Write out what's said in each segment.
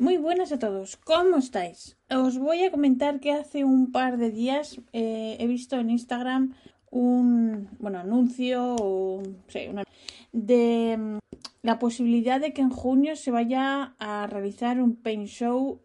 Muy buenas a todos, ¿cómo estáis? Os voy a comentar que hace un par de días eh, he visto en Instagram un bueno anuncio o, de mm, la posibilidad de que en junio se vaya a realizar un paint show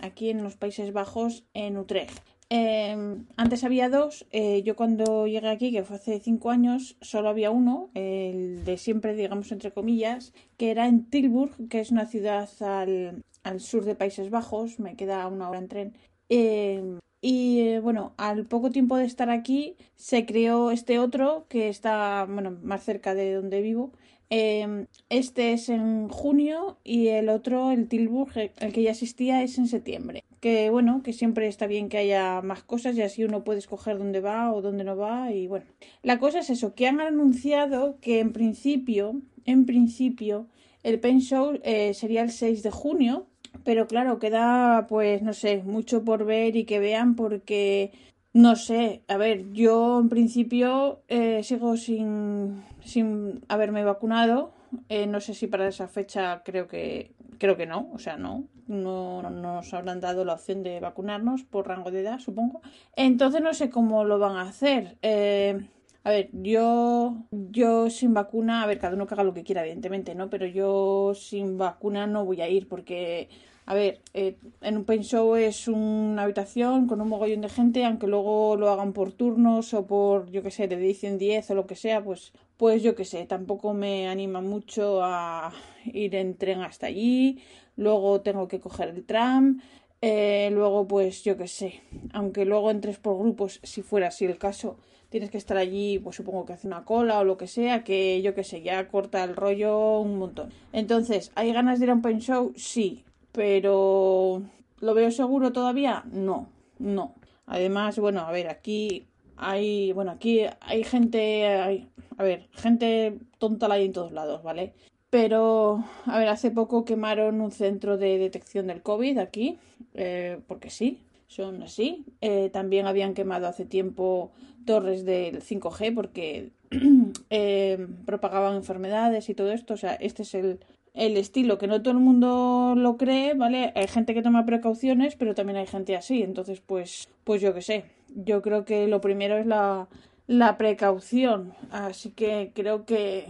aquí en los Países Bajos en Utrecht. Eh, antes había dos. Eh, yo cuando llegué aquí, que fue hace cinco años, solo había uno, el de siempre, digamos, entre comillas, que era en Tilburg, que es una ciudad al, al sur de Países Bajos. Me queda una hora en tren. Eh, y eh, bueno, al poco tiempo de estar aquí, se creó este otro que está, bueno, más cerca de donde vivo. Eh, este es en junio y el otro, el Tilburg, el que ya existía, es en septiembre que bueno, que siempre está bien que haya más cosas y así uno puede escoger dónde va o dónde no va y bueno. La cosa es eso, que han anunciado que en principio, en principio, el Pen Show eh, sería el 6 de junio, pero claro, queda pues no sé, mucho por ver y que vean porque no sé, a ver, yo en principio eh, sigo sin, sin haberme vacunado. Eh, no sé si para esa fecha creo que creo que no, o sea, no, no, nos habrán dado la opción de vacunarnos por rango de edad, supongo. Entonces no sé cómo lo van a hacer. Eh, a ver, yo, yo sin vacuna, a ver, cada uno que haga lo que quiera, evidentemente, ¿no? Pero yo sin vacuna no voy a ir porque a ver, eh, en un paint show es una habitación con un mogollón de gente, aunque luego lo hagan por turnos o por, yo qué sé, de 10 en 10 o lo que sea, pues, pues yo qué sé, tampoco me anima mucho a ir en tren hasta allí, luego tengo que coger el tram, eh, luego pues yo qué sé, aunque luego entres por grupos, si fuera así el caso, tienes que estar allí, pues supongo que hace una cola o lo que sea, que yo qué sé, ya corta el rollo un montón. Entonces, ¿hay ganas de ir a un paint show? Sí pero ¿lo veo seguro todavía? No, no. Además, bueno, a ver, aquí hay, bueno, aquí hay gente, hay, a ver, gente tonta la hay en todos lados, ¿vale? Pero, a ver, hace poco quemaron un centro de detección del COVID aquí, eh, porque sí, son así. Eh, también habían quemado hace tiempo torres del 5G porque eh, propagaban enfermedades y todo esto. O sea, este es el, el estilo, que no todo el mundo lo cree, ¿vale? Hay gente que toma precauciones, pero también hay gente así. Entonces, pues, pues yo qué sé. Yo creo que lo primero es la, la precaución. Así que creo que,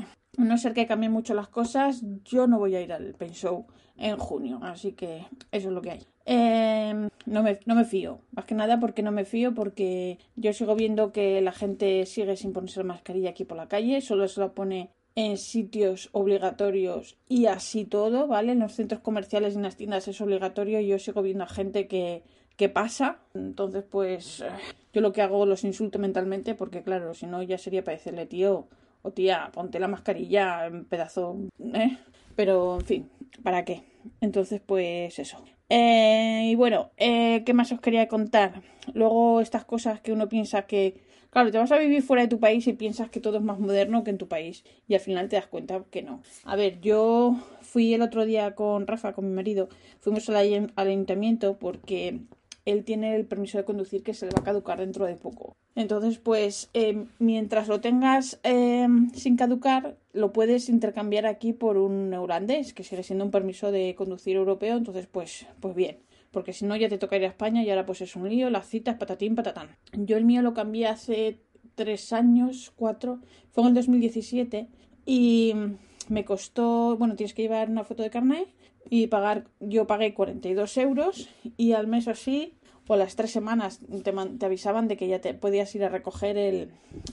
no ser que cambien mucho las cosas, yo no voy a ir al Paint Show en junio. Así que eso es lo que hay. Eh, no, me, no me fío. Más que nada porque no me fío, porque yo sigo viendo que la gente sigue sin ponerse la mascarilla aquí por la calle. Solo se la pone en sitios obligatorios y así todo, ¿vale? En los centros comerciales y en las tiendas es obligatorio y yo sigo viendo a gente que, que pasa. Entonces, pues yo lo que hago los insulto mentalmente porque, claro, si no ya sería para decirle, tío o tía, ponte la mascarilla en pedazo, ¿eh? Pero, en fin, ¿para qué? Entonces, pues eso. Eh, y bueno, eh, ¿qué más os quería contar? Luego estas cosas que uno piensa que Claro, te vas a vivir fuera de tu país y piensas que todo es más moderno que en tu país y al final te das cuenta que no. A ver, yo fui el otro día con Rafa, con mi marido, fuimos al, ayuntamiento porque él tiene el permiso de conducir que se le va a caducar dentro de poco. Entonces, pues eh, mientras lo tengas eh, sin caducar, lo puedes intercambiar aquí por un holandés, que sigue siendo un permiso de conducir europeo. Entonces, pues, pues bien porque si no ya te toca ir a España y ahora pues es un lío, las citas, patatín, patatán. Yo el mío lo cambié hace tres años, cuatro, fue en el 2017 y me costó, bueno, tienes que llevar una foto de carnet y pagar, yo pagué 42 euros y al mes así o las tres semanas te, te, avisaban de que ya te podías ir a recoger el,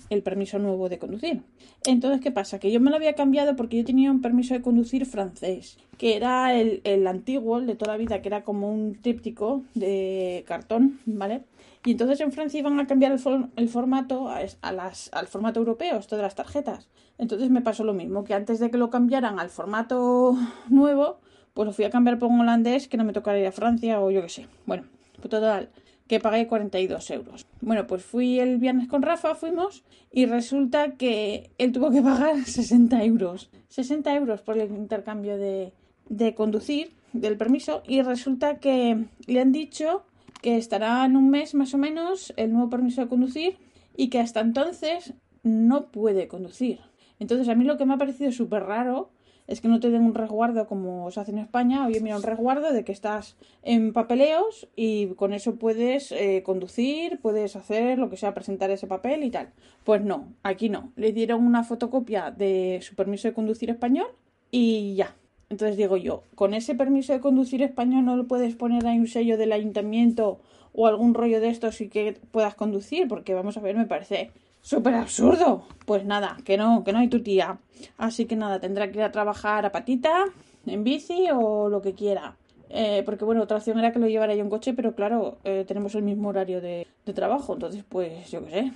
el, permiso nuevo de conducir. Entonces, ¿qué pasa? Que yo me lo había cambiado porque yo tenía un permiso de conducir francés, que era el, el antiguo, el de toda la vida, que era como un tríptico de cartón, ¿vale? Y entonces en Francia iban a cambiar el, el formato a, a las, al formato europeo, esto de las tarjetas. Entonces me pasó lo mismo, que antes de que lo cambiaran al formato nuevo, pues lo fui a cambiar por un holandés que no me tocara ir a Francia o yo qué sé. Bueno, pues total, que pagué 42 euros. Bueno, pues fui el viernes con Rafa, fuimos, y resulta que él tuvo que pagar 60 euros. 60 euros por el intercambio de, de conducir, del permiso, y resulta que le han dicho que estará en un mes más o menos el nuevo permiso de conducir y que hasta entonces no puede conducir. Entonces a mí lo que me ha parecido súper raro es que no te den un resguardo como se hace en España. Oye, mira, un resguardo de que estás en papeleos y con eso puedes eh, conducir, puedes hacer lo que sea, presentar ese papel y tal. Pues no, aquí no. Le dieron una fotocopia de su permiso de conducir español y ya. Entonces digo yo, con ese permiso de conducir español no lo puedes poner ahí un sello del ayuntamiento o algún rollo de estos y que puedas conducir, porque vamos a ver, me parece súper absurdo. Pues nada, que no, que no hay tu tía. Así que nada, tendrá que ir a trabajar a patita, en bici o lo que quiera. Eh, porque bueno, otra opción era que lo llevara yo en coche, pero claro, eh, tenemos el mismo horario de, de trabajo, entonces pues yo qué sé.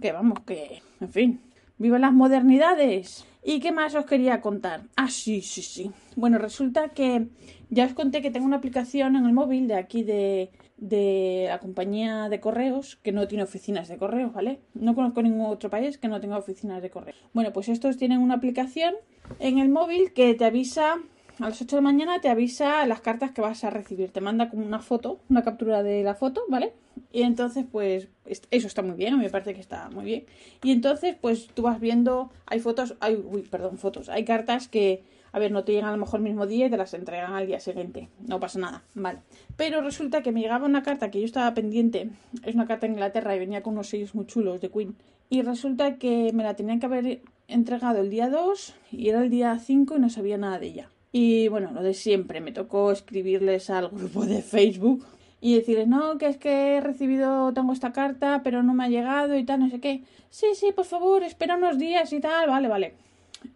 Que vamos, que, en fin, ¡Viva las modernidades! ¿Y qué más os quería contar? Ah, sí, sí, sí. Bueno, resulta que ya os conté que tengo una aplicación en el móvil de aquí de, de la compañía de correos que no tiene oficinas de correos, ¿vale? No conozco ningún otro país que no tenga oficinas de correos. Bueno, pues estos tienen una aplicación en el móvil que te avisa a las 8 de la mañana te avisa las cartas que vas a recibir. Te manda como una foto, una captura de la foto, ¿vale? Y entonces, pues, eso está muy bien, a mí me parece que está muy bien. Y entonces, pues, tú vas viendo, hay fotos, hay, uy, perdón, fotos, hay cartas que, a ver, no te llegan a lo mejor el mismo día y te las entregan al día siguiente. No pasa nada, vale. Pero resulta que me llegaba una carta que yo estaba pendiente, es una carta de Inglaterra y venía con unos sellos muy chulos de Queen. Y resulta que me la tenían que haber entregado el día 2 y era el día 5 y no sabía nada de ella. Y bueno, lo de siempre, me tocó escribirles al grupo de Facebook y decirles, no, que es que he recibido, tengo esta carta, pero no me ha llegado y tal, no sé qué. Sí, sí, por favor, espera unos días y tal, vale, vale.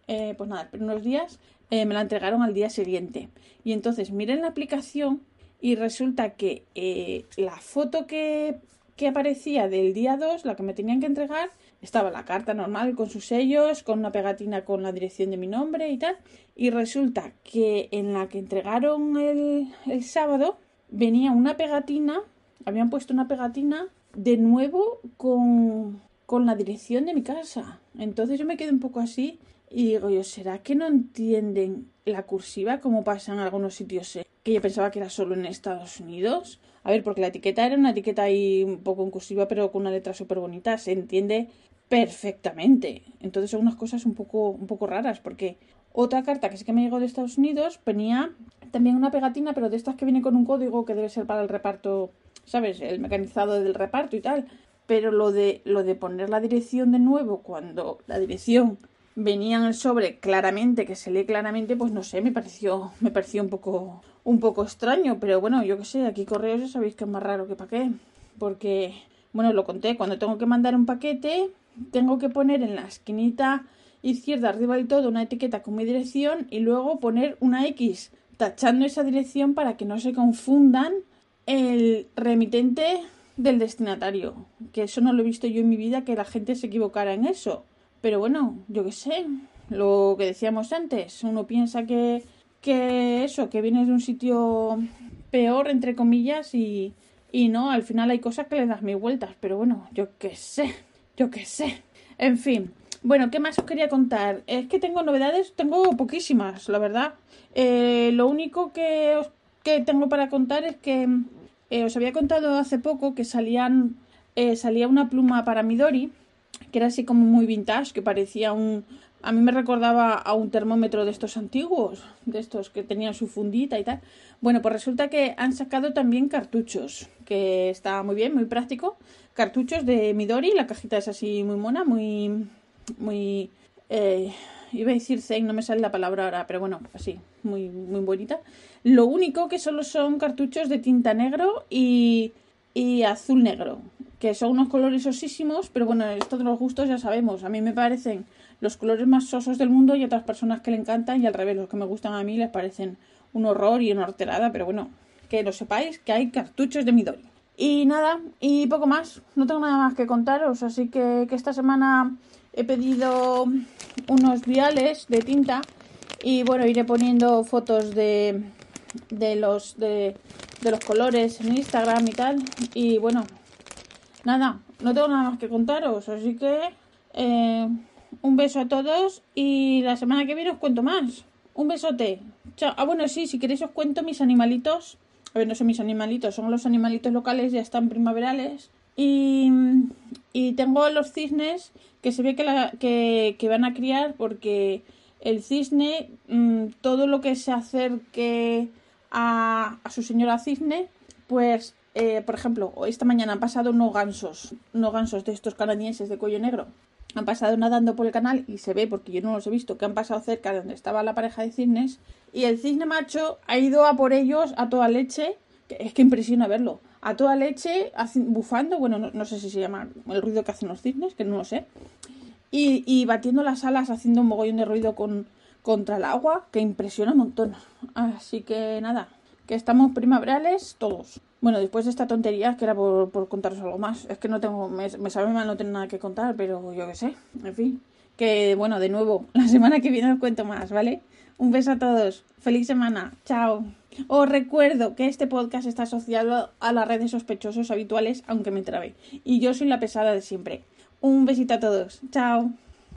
Eh, pues nada, espera unos días, eh, me la entregaron al día siguiente. Y entonces miren la aplicación y resulta que eh, la foto que, que aparecía del día 2, la que me tenían que entregar, estaba la carta normal con sus sellos, con una pegatina con la dirección de mi nombre y tal. Y resulta que en la que entregaron el, el sábado venía una pegatina, habían puesto una pegatina de nuevo con, con la dirección de mi casa. Entonces yo me quedé un poco así y digo yo, ¿será que no entienden la cursiva como pasa en algunos sitios? Que yo pensaba que era solo en Estados Unidos. A ver, porque la etiqueta era una etiqueta ahí un poco en cursiva, pero con una letra súper bonita. Se entiende perfectamente. Entonces son unas cosas un poco, un poco raras, porque otra carta que sí que me llegó de Estados Unidos venía también una pegatina, pero de estas que viene con un código que debe ser para el reparto, ¿sabes? El mecanizado del reparto y tal. Pero lo de, lo de poner la dirección de nuevo cuando la dirección venía en el sobre claramente, que se lee claramente, pues no sé, me pareció, me pareció un poco, un poco extraño. Pero bueno, yo qué sé, aquí correos ya sabéis que es más raro que para qué. Porque, bueno, lo conté, cuando tengo que mandar un paquete, tengo que poner en la esquinita izquierda arriba del todo una etiqueta con mi dirección y luego poner una X tachando esa dirección para que no se confundan el remitente del destinatario. Que eso no lo he visto yo en mi vida, que la gente se equivocara en eso. Pero bueno, yo qué sé, lo que decíamos antes, uno piensa que, que eso, que viene de un sitio peor, entre comillas, y, y no, al final hay cosas que le das mil vueltas, pero bueno, yo qué sé. Yo qué sé. En fin. Bueno, ¿qué más os quería contar? Es que tengo novedades, tengo poquísimas, la verdad. Eh, lo único que, os, que tengo para contar es que eh, os había contado hace poco que salían eh, salía una pluma para Midori, que era así como muy vintage, que parecía un... A mí me recordaba a un termómetro de estos antiguos, de estos que tenían su fundita y tal. Bueno, pues resulta que han sacado también cartuchos, que está muy bien, muy práctico cartuchos de Midori. La cajita es así muy mona, muy. muy. Eh, iba a decir Zen, no me sale la palabra ahora, pero bueno, así, muy, muy bonita. Lo único que solo son cartuchos de tinta negro y, y azul negro, que son unos colores sosísimos, pero bueno, esto de los gustos ya sabemos. A mí me parecen los colores más sosos del mundo y otras personas que le encantan y al revés, los que me gustan a mí les parecen un horror y una horterada, pero bueno, que lo sepáis que hay cartuchos de Midori. Y nada, y poco más. No tengo nada más que contaros. Así que, esta semana he pedido unos viales de tinta Y bueno, iré poniendo fotos de, de los de, de los colores en Instagram y tal. Y bueno, nada, no tengo nada más que contaros, así que eh, un beso a todos y la semana que viene os cuento más. Un besote. Chao. Ah, bueno, sí, si queréis os cuento mis animalitos. A ver, no son mis animalitos, son los animalitos locales, ya están primaverales. Y, y tengo los cisnes que se ve que, que, van a criar porque el cisne, mmm, todo lo que se acerque a su señora cisne, pues, eh, por ejemplo, esta mañana han pasado unos gansos, unos gansos de estos canadienses de cuello negro. Han pasado nadando por el canal y se ve, porque yo no los he visto, que han pasado cerca de donde estaba la pareja de cisnes. Y el cisne macho ha ido a por ellos a toda leche. Es que impresiona verlo. A toda leche, bufando, bueno, no, no sé si se llama el ruido que hacen los cisnes, que no lo sé y, batiendo las alas, haciendo un mogollón de ruido con, contra el agua, que impresiona un montón. Así que nada, que estamos primaverales todos. Bueno, después de esta tontería, que era por, por contaros algo más, es que no tengo, me, me sabe mal no tener nada que contar, pero yo qué sé, en fin. Que bueno, de nuevo, la semana que viene os cuento más, ¿vale? Un beso a todos, feliz semana, chao. Os recuerdo que este podcast está asociado a las redes sospechosos habituales, aunque me trabe. Y yo soy la pesada de siempre. Un besito a todos. Chao.